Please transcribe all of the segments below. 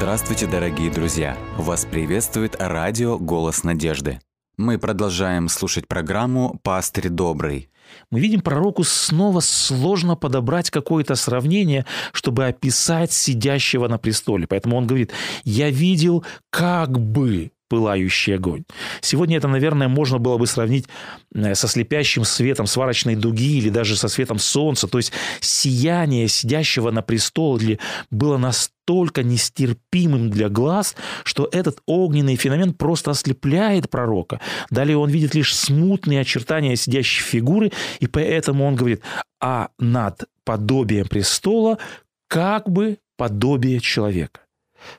Здравствуйте, дорогие друзья! Вас приветствует радио «Голос надежды». Мы продолжаем слушать программу «Пастырь добрый». Мы видим пророку снова сложно подобрать какое-то сравнение, чтобы описать сидящего на престоле. Поэтому он говорит, я видел как бы пылающий огонь. Сегодня это, наверное, можно было бы сравнить э, со слепящим светом сварочной дуги или даже со светом солнца. То есть сияние сидящего на престоле было настолько нестерпимым для глаз, что этот огненный феномен просто ослепляет пророка. Далее он видит лишь смутные очертания сидящей фигуры, и поэтому он говорит, а над подобием престола как бы подобие человека.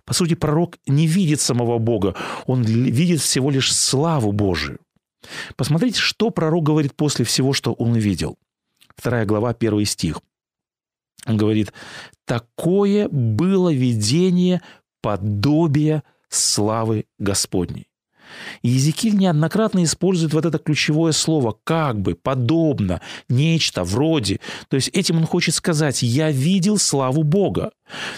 По сути, пророк не видит самого Бога, он видит всего лишь славу Божию. Посмотрите, что пророк говорит после всего, что он видел. Вторая глава, первый стих. Он говорит, «Такое было видение подобия славы Господней». И Езекиль неоднократно использует вот это ключевое слово «как бы», «подобно», «нечто», «вроде». То есть этим он хочет сказать «я видел славу Бога»,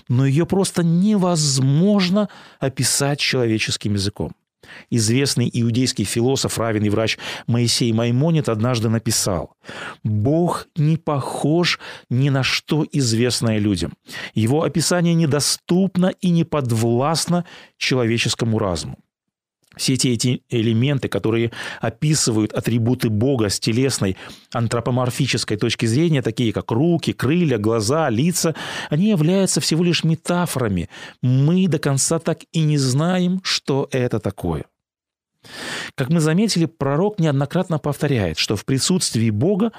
но ее просто невозможно описать человеческим языком. Известный иудейский философ, равен и врач Моисей Маймонит однажды написал «Бог не похож ни на что известное людям. Его описание недоступно и не подвластно человеческому разуму. Все эти, эти элементы, которые описывают атрибуты Бога с телесной антропоморфической точки зрения, такие как руки, крылья, глаза, лица, они являются всего лишь метафорами. Мы до конца так и не знаем, что это такое. Как мы заметили, пророк неоднократно повторяет, что в присутствии Бога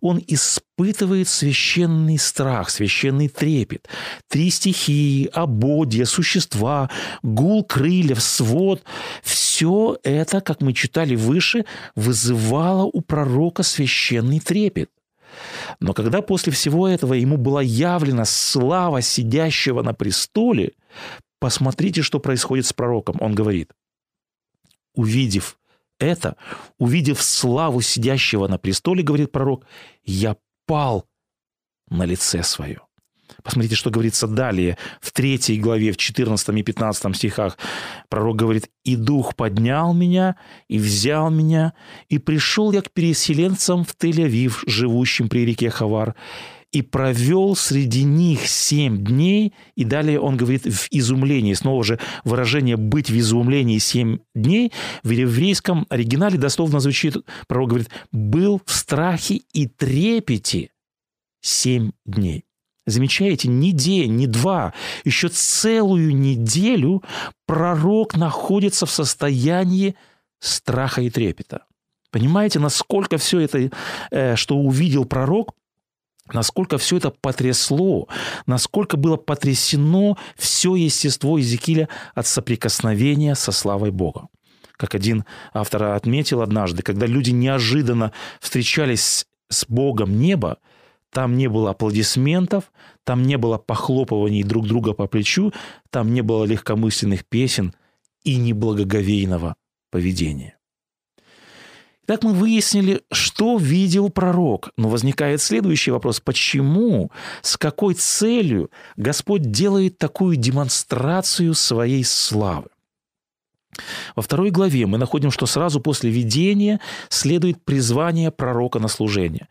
он испытывает священный страх, священный трепет. Три стихии, ободья, существа, гул крыльев, свод – все это, как мы читали выше, вызывало у пророка священный трепет. Но когда после всего этого ему была явлена слава сидящего на престоле, посмотрите, что происходит с пророком. Он говорит – увидев это, увидев славу сидящего на престоле, говорит пророк, я пал на лице свое. Посмотрите, что говорится далее, в третьей главе, в 14 и 15 стихах. Пророк говорит, «И дух поднял меня, и взял меня, и пришел я к переселенцам в Тель-Авив, живущим при реке Хавар, и провел среди них семь дней, и далее он говорит в изумлении, снова же выражение «быть в изумлении семь дней» в еврейском оригинале дословно звучит, пророк говорит, «был в страхе и трепете семь дней». Замечаете, не день, не два, еще целую неделю пророк находится в состоянии страха и трепета. Понимаете, насколько все это, э, что увидел пророк, насколько все это потрясло, насколько было потрясено все естество Иезекииля от соприкосновения со славой Бога. Как один автор отметил однажды, когда люди неожиданно встречались с Богом неба, там не было аплодисментов, там не было похлопываний друг друга по плечу, там не было легкомысленных песен и неблагоговейного поведения. Так мы выяснили, что видел пророк. Но возникает следующий вопрос. Почему, с какой целью Господь делает такую демонстрацию своей славы? Во второй главе мы находим, что сразу после видения следует призвание пророка на служение.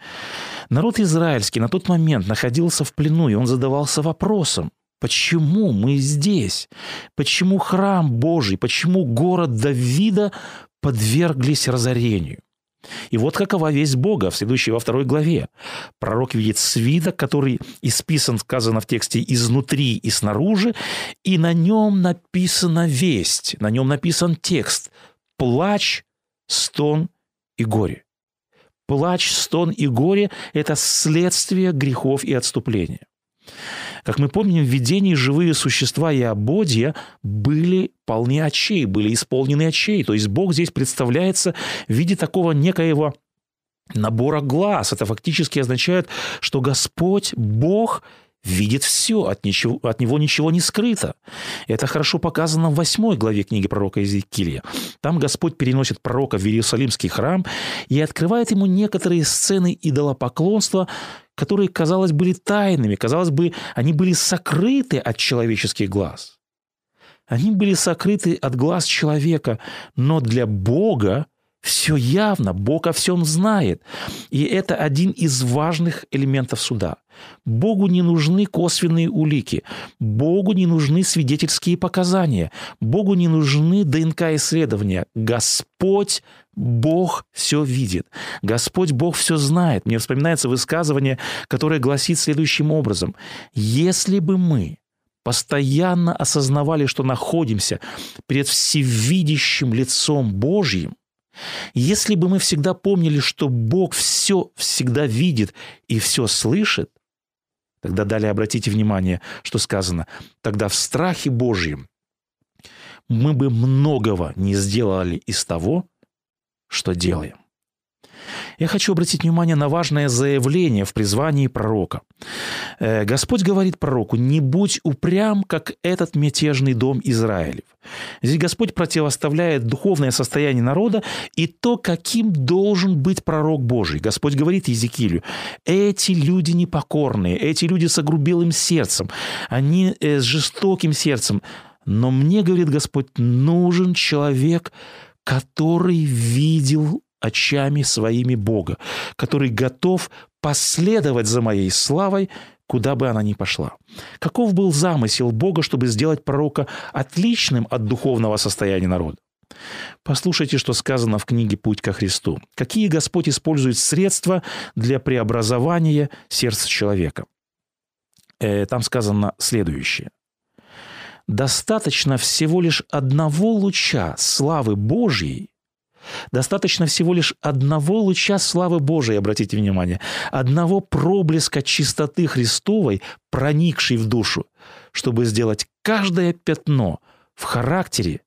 Народ израильский на тот момент находился в плену, и он задавался вопросом, почему мы здесь? Почему храм Божий, почему город Давида подверглись разорению. И вот какова весть Бога в следующей во второй главе. Пророк видит свиток, который исписан, сказано в тексте, изнутри и снаружи, и на нем написана весть, на нем написан текст «Плач, стон и горе». Плач, стон и горе – это следствие грехов и отступления. Как мы помним, в видении живые существа и ободья были полны очей, были исполнены очей. То есть Бог здесь представляется в виде такого некоего набора глаз. Это фактически означает, что Господь, Бог – видит все, от, ничего, от него ничего не скрыто. Это хорошо показано в восьмой главе книги пророка Иезекииля. Там Господь переносит пророка в Иерусалимский храм и открывает ему некоторые сцены идолопоклонства, которые, казалось, были тайными, казалось бы, они были сокрыты от человеческих глаз. Они были сокрыты от глаз человека, но для Бога все явно, Бог о всем знает. И это один из важных элементов суда. Богу не нужны косвенные улики, Богу не нужны свидетельские показания, Богу не нужны ДНК-исследования. Господь Бог все видит. Господь Бог все знает. Мне вспоминается высказывание, которое гласит следующим образом. Если бы мы постоянно осознавали, что находимся перед всевидящим лицом Божьим, если бы мы всегда помнили, что Бог все всегда видит и все слышит, тогда далее обратите внимание, что сказано, тогда в страхе Божьем мы бы многого не сделали из того, что делаем. Я хочу обратить внимание на важное заявление в призвании пророка. Э, Господь говорит пророку, не будь упрям, как этот мятежный дом Израилев. Здесь Господь противоставляет духовное состояние народа и то, каким должен быть пророк Божий. Господь говорит Иезекиилю, эти люди непокорные, эти люди с огрубелым сердцем, они э, с жестоким сердцем. Но мне, говорит Господь, нужен человек, который видел очами своими Бога, который готов последовать за моей славой, куда бы она ни пошла. Каков был замысел Бога, чтобы сделать пророка отличным от духовного состояния народа? Послушайте, что сказано в книге «Путь ко Христу». Какие Господь использует средства для преобразования сердца человека? Э, там сказано следующее. «Достаточно всего лишь одного луча славы Божьей, Достаточно всего лишь одного луча славы Божией, обратите внимание, одного проблеска чистоты Христовой, проникшей в душу, чтобы сделать каждое пятно в характере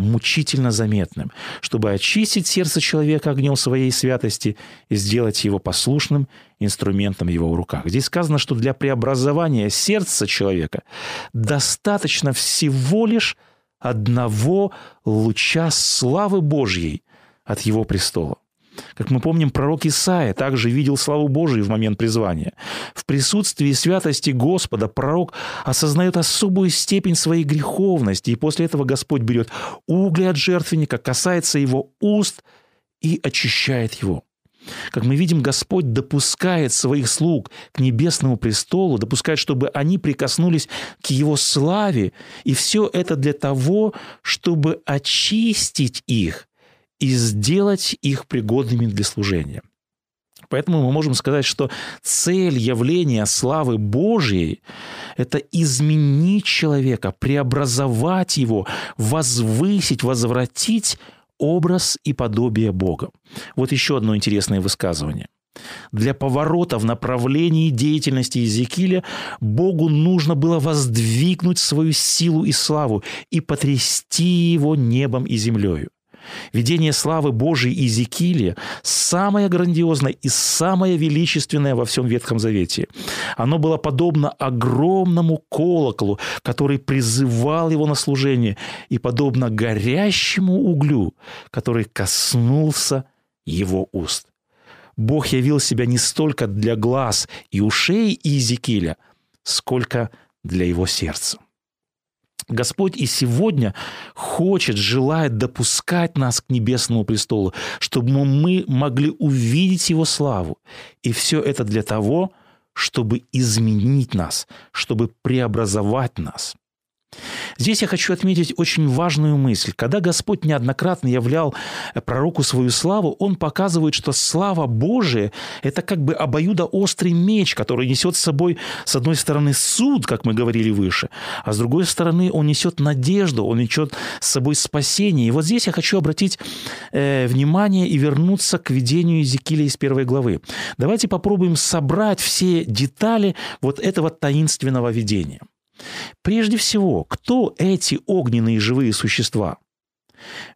мучительно заметным, чтобы очистить сердце человека огнем своей святости и сделать его послушным инструментом в его руках. Здесь сказано, что для преобразования сердца человека достаточно всего лишь одного луча славы Божьей от его престола. Как мы помним, пророк Исаия также видел славу Божию в момент призвания. В присутствии святости Господа пророк осознает особую степень своей греховности, и после этого Господь берет угли от жертвенника, касается его уст и очищает его. Как мы видим, Господь допускает своих слуг к небесному престолу, допускает, чтобы они прикоснулись к Его славе. И все это для того, чтобы очистить их и сделать их пригодными для служения. Поэтому мы можем сказать, что цель явления славы Божьей – это изменить человека, преобразовать его, возвысить, возвратить образ и подобие Бога. Вот еще одно интересное высказывание. Для поворота в направлении деятельности Иезекииля Богу нужно было воздвигнуть свою силу и славу и потрясти его небом и землею. Видение славы Божией Иезекииля самое грандиозное и самое величественное во всем Ветхом Завете. Оно было подобно огромному колоколу, который призывал его на служение, и подобно горящему углю, который коснулся его уст. Бог явил себя не столько для глаз и ушей Иезекииля, сколько для его сердца. Господь и сегодня хочет, желает допускать нас к небесному престолу, чтобы мы могли увидеть Его славу. И все это для того, чтобы изменить нас, чтобы преобразовать нас. Здесь я хочу отметить очень важную мысль. Когда Господь неоднократно являл пророку свою славу, Он показывает, что слава Божия – это как бы обоюдоострый меч, который несет с собой, с одной стороны, суд, как мы говорили выше, а с другой стороны, он несет надежду, он несет с собой спасение. И вот здесь я хочу обратить э, внимание и вернуться к видению Иезекииля из первой главы. Давайте попробуем собрать все детали вот этого таинственного видения. Прежде всего, кто эти огненные живые существа?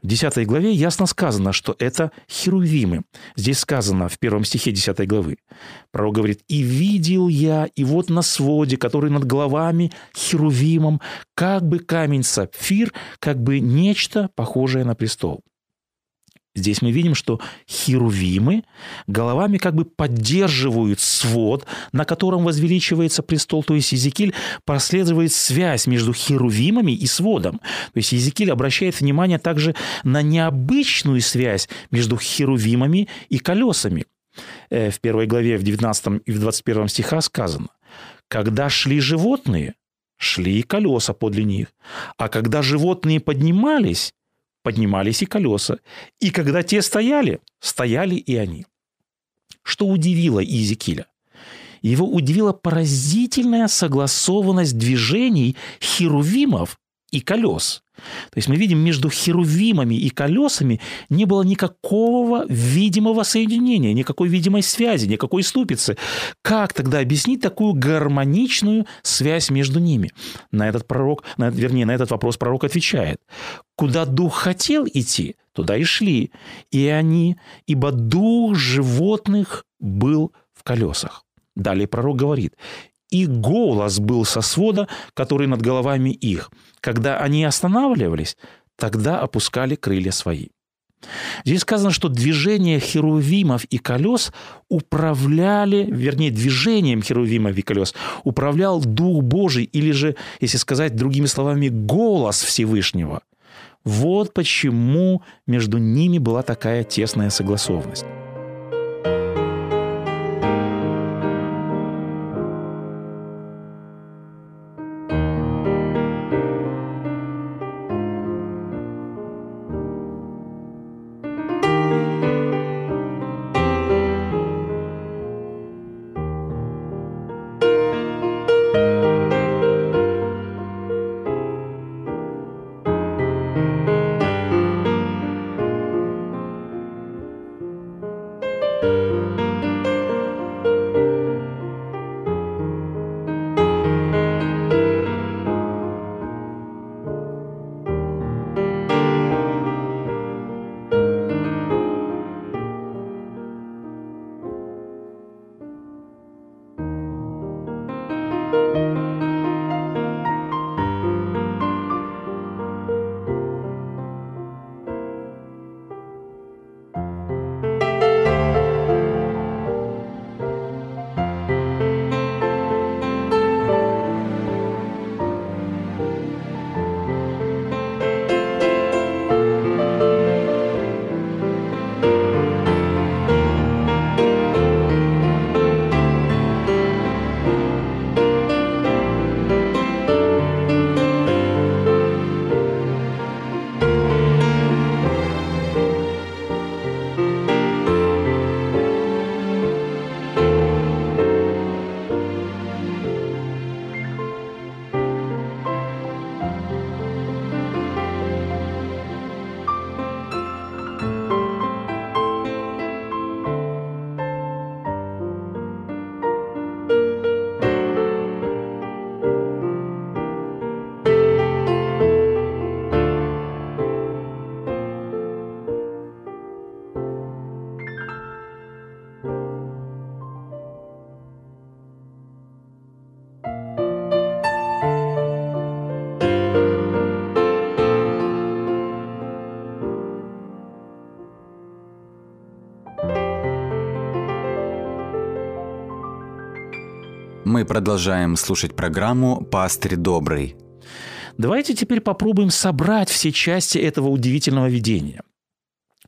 В 10 главе ясно сказано, что это херувимы. Здесь сказано в первом стихе 10 главы. Пророк говорит, «И видел я, и вот на своде, который над головами херувимом, как бы камень сапфир, как бы нечто похожее на престол». Здесь мы видим, что херувимы головами как бы поддерживают свод, на котором возвеличивается престол. То есть Езекиль прослеживает связь между херувимами и сводом. То есть Езекиль обращает внимание также на необычную связь между херувимами и колесами. Э, в первой главе, в 19 и в 21 стихах сказано, «Когда шли животные, шли и колеса подле них, а когда животные поднимались, поднимались и колеса. И когда те стояли, стояли и они. Что удивило Иезекииля? Его удивила поразительная согласованность движений херувимов и колес. То есть мы видим, между херувимами и колесами не было никакого видимого соединения, никакой видимой связи, никакой ступицы. Как тогда объяснить такую гармоничную связь между ними? На этот пророк, на, вернее, на этот вопрос пророк отвечает. Куда дух хотел идти, туда и шли. И они, ибо дух животных был в колесах. Далее пророк говорит, и голос был со свода, который над головами их. Когда они останавливались, тогда опускали крылья свои. Здесь сказано, что движение херувимов и колес управляли, вернее, движением херувимов и колес управлял Дух Божий, или же, если сказать другими словами, голос Всевышнего. Вот почему между ними была такая тесная согласованность. Мы продолжаем слушать программу «Пастырь добрый». Давайте теперь попробуем собрать все части этого удивительного видения.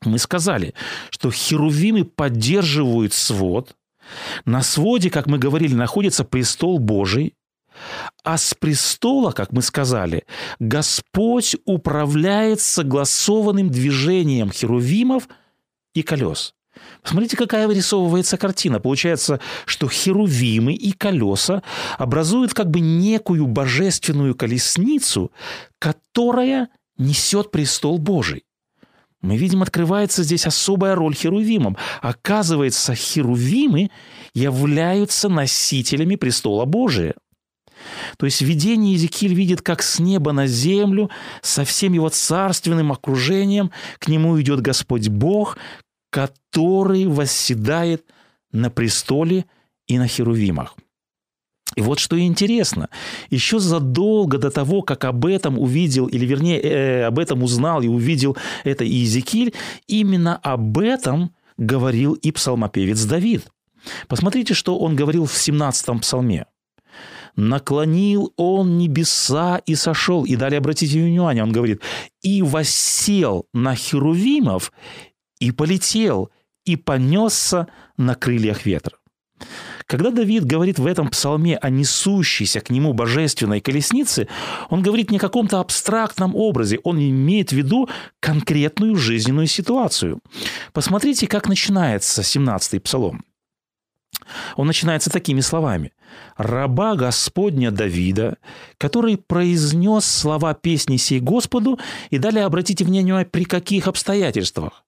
Мы сказали, что херувимы поддерживают свод. На своде, как мы говорили, находится престол Божий. А с престола, как мы сказали, Господь управляет согласованным движением херувимов и колес. Смотрите, какая вырисовывается картина. Получается, что херувимы и колеса образуют как бы некую божественную колесницу, которая несет престол Божий. Мы видим, открывается здесь особая роль херувимам. Оказывается, херувимы являются носителями престола Божия. То есть в видении Езекииль видит, как с неба на землю, со всем его царственным окружением, к нему идет Господь Бог, который восседает на престоле и на херувимах. И вот что интересно, еще задолго до того, как об этом увидел, или вернее, э, об этом узнал и увидел это Иезекииль, именно об этом говорил и псалмопевец Давид. Посмотрите, что он говорил в 17-м псалме. «Наклонил он небеса и сошел». И далее обратите внимание, он говорит, «И восел на херувимов, и полетел, и понесся на крыльях ветра». Когда Давид говорит в этом псалме о несущейся к нему божественной колеснице, он говорит не о каком-то абстрактном образе, он имеет в виду конкретную жизненную ситуацию. Посмотрите, как начинается 17-й псалом. Он начинается такими словами. «Раба Господня Давида, который произнес слова песни сей Господу, и далее обратите внимание, при каких обстоятельствах.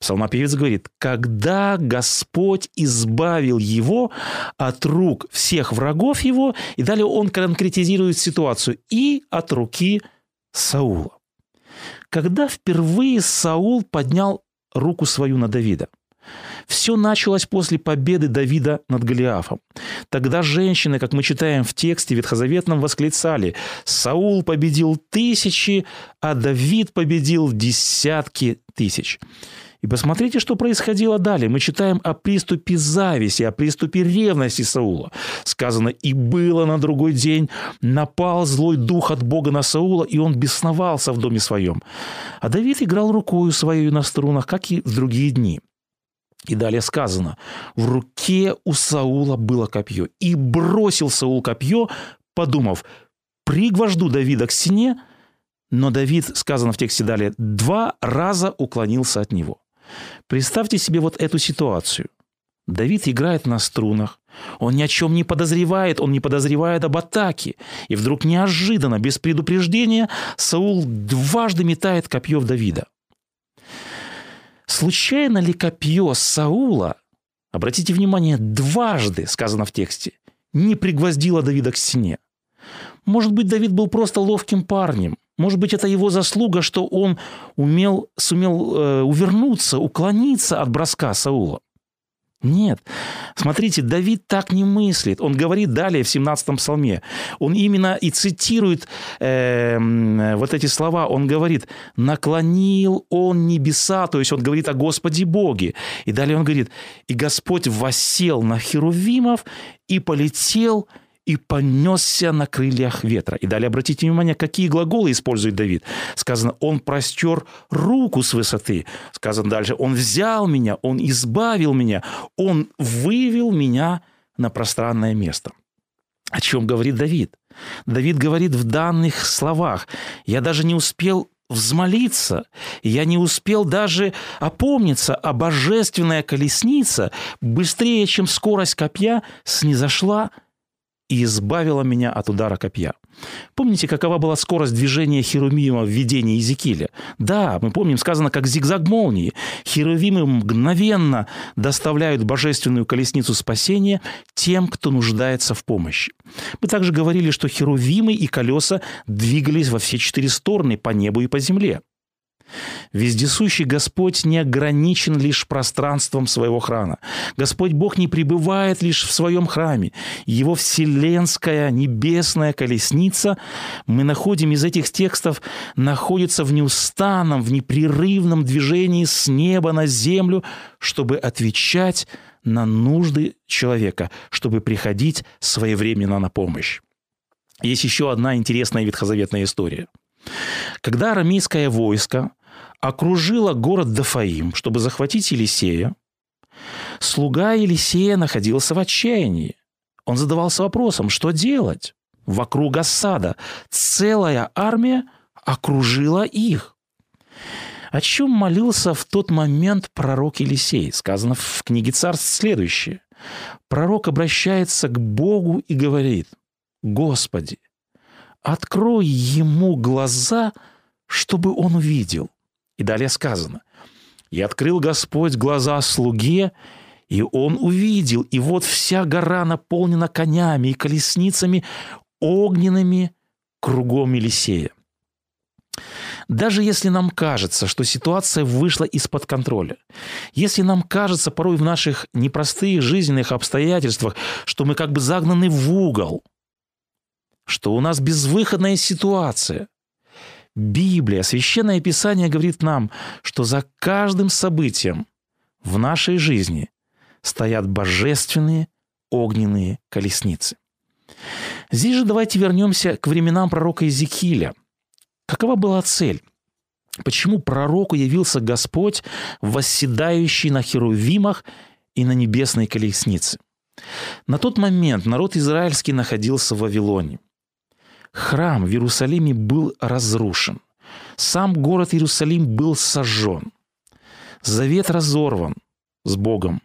Псалмопевец говорит, когда Господь избавил его от рук всех врагов его, и далее он конкретизирует ситуацию, и от руки Саула. Когда впервые Саул поднял руку свою на Давида – все началось после победы Давида над Голиафом. Тогда женщины, как мы читаем в тексте ветхозаветном, восклицали «Саул победил тысячи, а Давид победил десятки тысяч». И посмотрите, что происходило далее. Мы читаем о приступе зависти, о приступе ревности Саула. Сказано, и было на другой день, напал злой дух от Бога на Саула, и он бесновался в доме своем. А Давид играл рукою своей на струнах, как и в другие дни. И далее сказано, в руке у Саула было копье. И бросил Саул копье, подумав, пригвожду Давида к стене, но Давид, сказано в тексте далее, два раза уклонился от него. Представьте себе вот эту ситуацию. Давид играет на струнах, он ни о чем не подозревает, он не подозревает об атаке. И вдруг неожиданно, без предупреждения, Саул дважды метает копье в Давида. Случайно ли копье Саула, обратите внимание, дважды, сказано в тексте, не пригвоздило Давида к стене? Может быть, Давид был просто ловким парнем. Может быть, это его заслуга, что он умел, сумел э, увернуться, уклониться от броска Саула. Нет. Смотрите, Давид так не мыслит. Он говорит далее в 17-м псалме. Он именно и цитирует э, вот эти слова. Он говорит, наклонил он небеса, то есть он говорит о Господе Боге. И далее он говорит, и Господь восел на херувимов и полетел и понесся на крыльях ветра. И далее обратите внимание, какие глаголы использует Давид. Сказано, он простер руку с высоты. Сказано дальше, он взял меня, он избавил меня, он вывел меня на пространное место. О чем говорит Давид? Давид говорит в данных словах. Я даже не успел взмолиться. Я не успел даже опомниться, а божественная колесница быстрее, чем скорость копья, снизошла и избавила меня от удара копья. Помните, какова была скорость движения Херувима в видении Иезекииля? Да, мы помним, сказано, как зигзаг молнии. Херувимы мгновенно доставляют божественную колесницу спасения тем, кто нуждается в помощи. Мы также говорили, что херувимы и колеса двигались во все четыре стороны по небу и по земле. Вездесущий Господь не ограничен лишь пространством своего храма. Господь Бог не пребывает лишь в своем храме. Его вселенская небесная колесница, мы находим из этих текстов, находится в неустанном, в непрерывном движении с неба на землю, чтобы отвечать на нужды человека, чтобы приходить своевременно на помощь. Есть еще одна интересная ветхозаветная история. Когда арамейское войско окружила город Дафаим, чтобы захватить Елисея, слуга Елисея находился в отчаянии. Он задавался вопросом, что делать? Вокруг осада целая армия окружила их. О чем молился в тот момент пророк Елисей? Сказано в книге царств следующее. Пророк обращается к Богу и говорит, «Господи, открой ему глаза, чтобы он увидел». И далее сказано, «И открыл Господь глаза слуге, и он увидел, и вот вся гора наполнена конями и колесницами огненными кругом Елисея». Даже если нам кажется, что ситуация вышла из-под контроля, если нам кажется порой в наших непростых жизненных обстоятельствах, что мы как бы загнаны в угол – что у нас безвыходная ситуация. Библия, Священное Писание говорит нам, что за каждым событием в нашей жизни стоят божественные огненные колесницы. Здесь же давайте вернемся к временам пророка Иезекииля. Какова была цель? Почему пророку явился Господь, восседающий на херувимах и на небесной колеснице? На тот момент народ израильский находился в Вавилоне. Храм в Иерусалиме был разрушен. Сам город Иерусалим был сожжен. Завет разорван с Богом.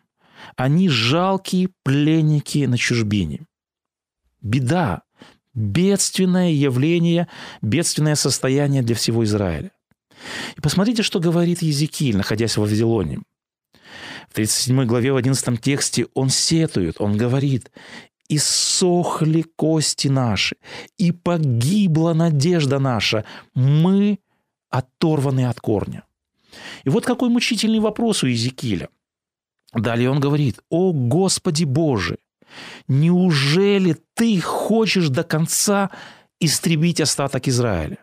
Они жалкие пленники на чужбине. Беда, бедственное явление, бедственное состояние для всего Израиля. И посмотрите, что говорит Езекииль, находясь в Вавилоне. В 37 главе, в 11 тексте он сетует, он говорит, «И сохли кости наши, и погибла надежда наша, мы оторваны от корня». И вот какой мучительный вопрос у Езекииля. Далее он говорит, «О Господи Боже, неужели Ты хочешь до конца истребить остаток Израиля?»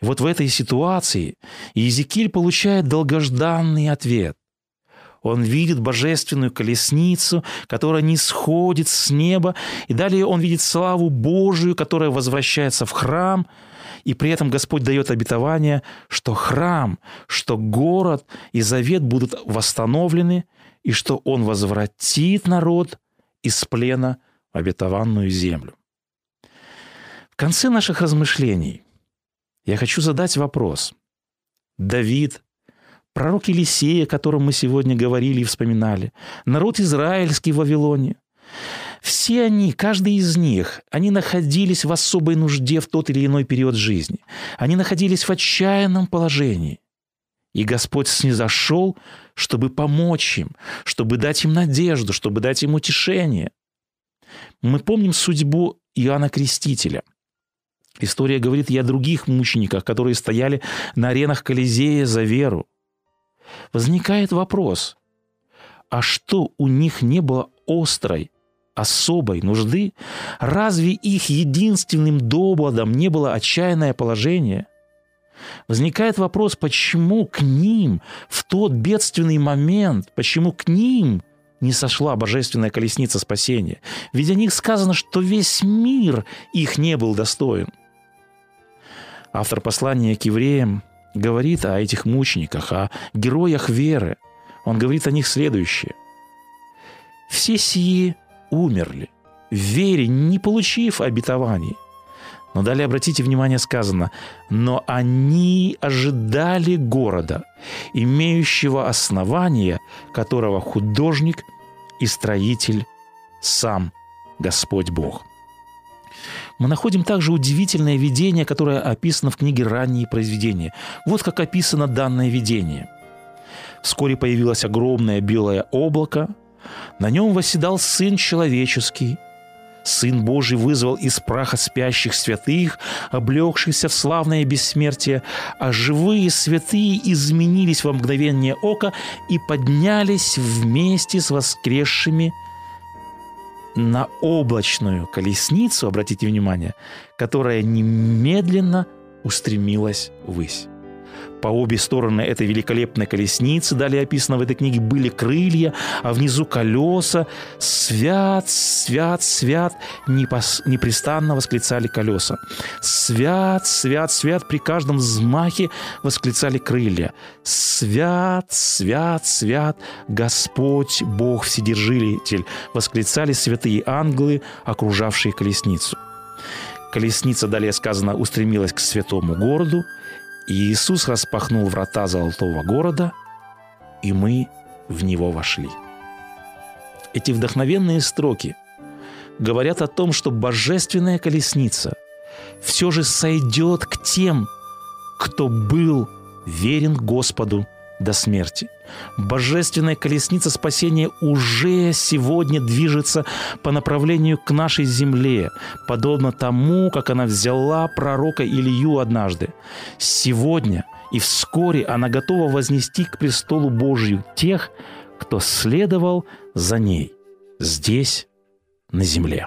И вот в этой ситуации Иезекииль получает долгожданный ответ. Он видит божественную колесницу, которая не сходит с неба, и далее он видит славу Божию, которая возвращается в храм, и при этом Господь дает обетование, что храм, что город и завет будут восстановлены, и что Он возвратит народ из плена в обетованную землю. В конце наших размышлений я хочу задать вопрос. Давид, пророк Елисея, о котором мы сегодня говорили и вспоминали, народ израильский в Вавилоне, все они, каждый из них, они находились в особой нужде в тот или иной период жизни. Они находились в отчаянном положении. И Господь снизошел, чтобы помочь им, чтобы дать им надежду, чтобы дать им утешение. Мы помним судьбу Иоанна Крестителя. История говорит и о других мучениках, которые стояли на аренах Колизея за веру. Возникает вопрос, а что у них не было острой, особой нужды? Разве их единственным доводом не было отчаянное положение? Возникает вопрос, почему к ним в тот бедственный момент, почему к ним не сошла божественная колесница спасения? Ведь о них сказано, что весь мир их не был достоин – автор послания к евреям говорит о этих мучениках, о героях веры. Он говорит о них следующее. «Все сии умерли, в вере, не получив обетований». Но далее обратите внимание, сказано, «Но они ожидали города, имеющего основание, которого художник и строитель сам Господь Бог» мы находим также удивительное видение, которое описано в книге «Ранние произведения». Вот как описано данное видение. Вскоре появилось огромное белое облако, на нем восседал Сын Человеческий. Сын Божий вызвал из праха спящих святых, облегшихся в славное бессмертие, а живые святые изменились во мгновение ока и поднялись вместе с воскресшими на облачную колесницу, обратите внимание, которая немедленно устремилась ввысь. По обе стороны этой великолепной колесницы, далее описано в этой книге, были крылья, а внизу колеса. Свят, свят, свят, непос... непрестанно восклицали колеса. Свят, свят, свят, при каждом взмахе восклицали крылья. Свят, свят, свят, Господь, Бог, Вседержитель, восклицали святые ангелы, окружавшие колесницу. Колесница, далее сказано, устремилась к святому городу, и Иисус распахнул врата золотого города, и мы в него вошли. Эти вдохновенные строки говорят о том, что божественная колесница все же сойдет к тем, кто был верен Господу до смерти. Божественная колесница спасения уже сегодня движется по направлению к нашей земле, подобно тому, как она взяла пророка Илью однажды. Сегодня и вскоре она готова вознести к престолу Божью тех, кто следовал за ней здесь, на земле.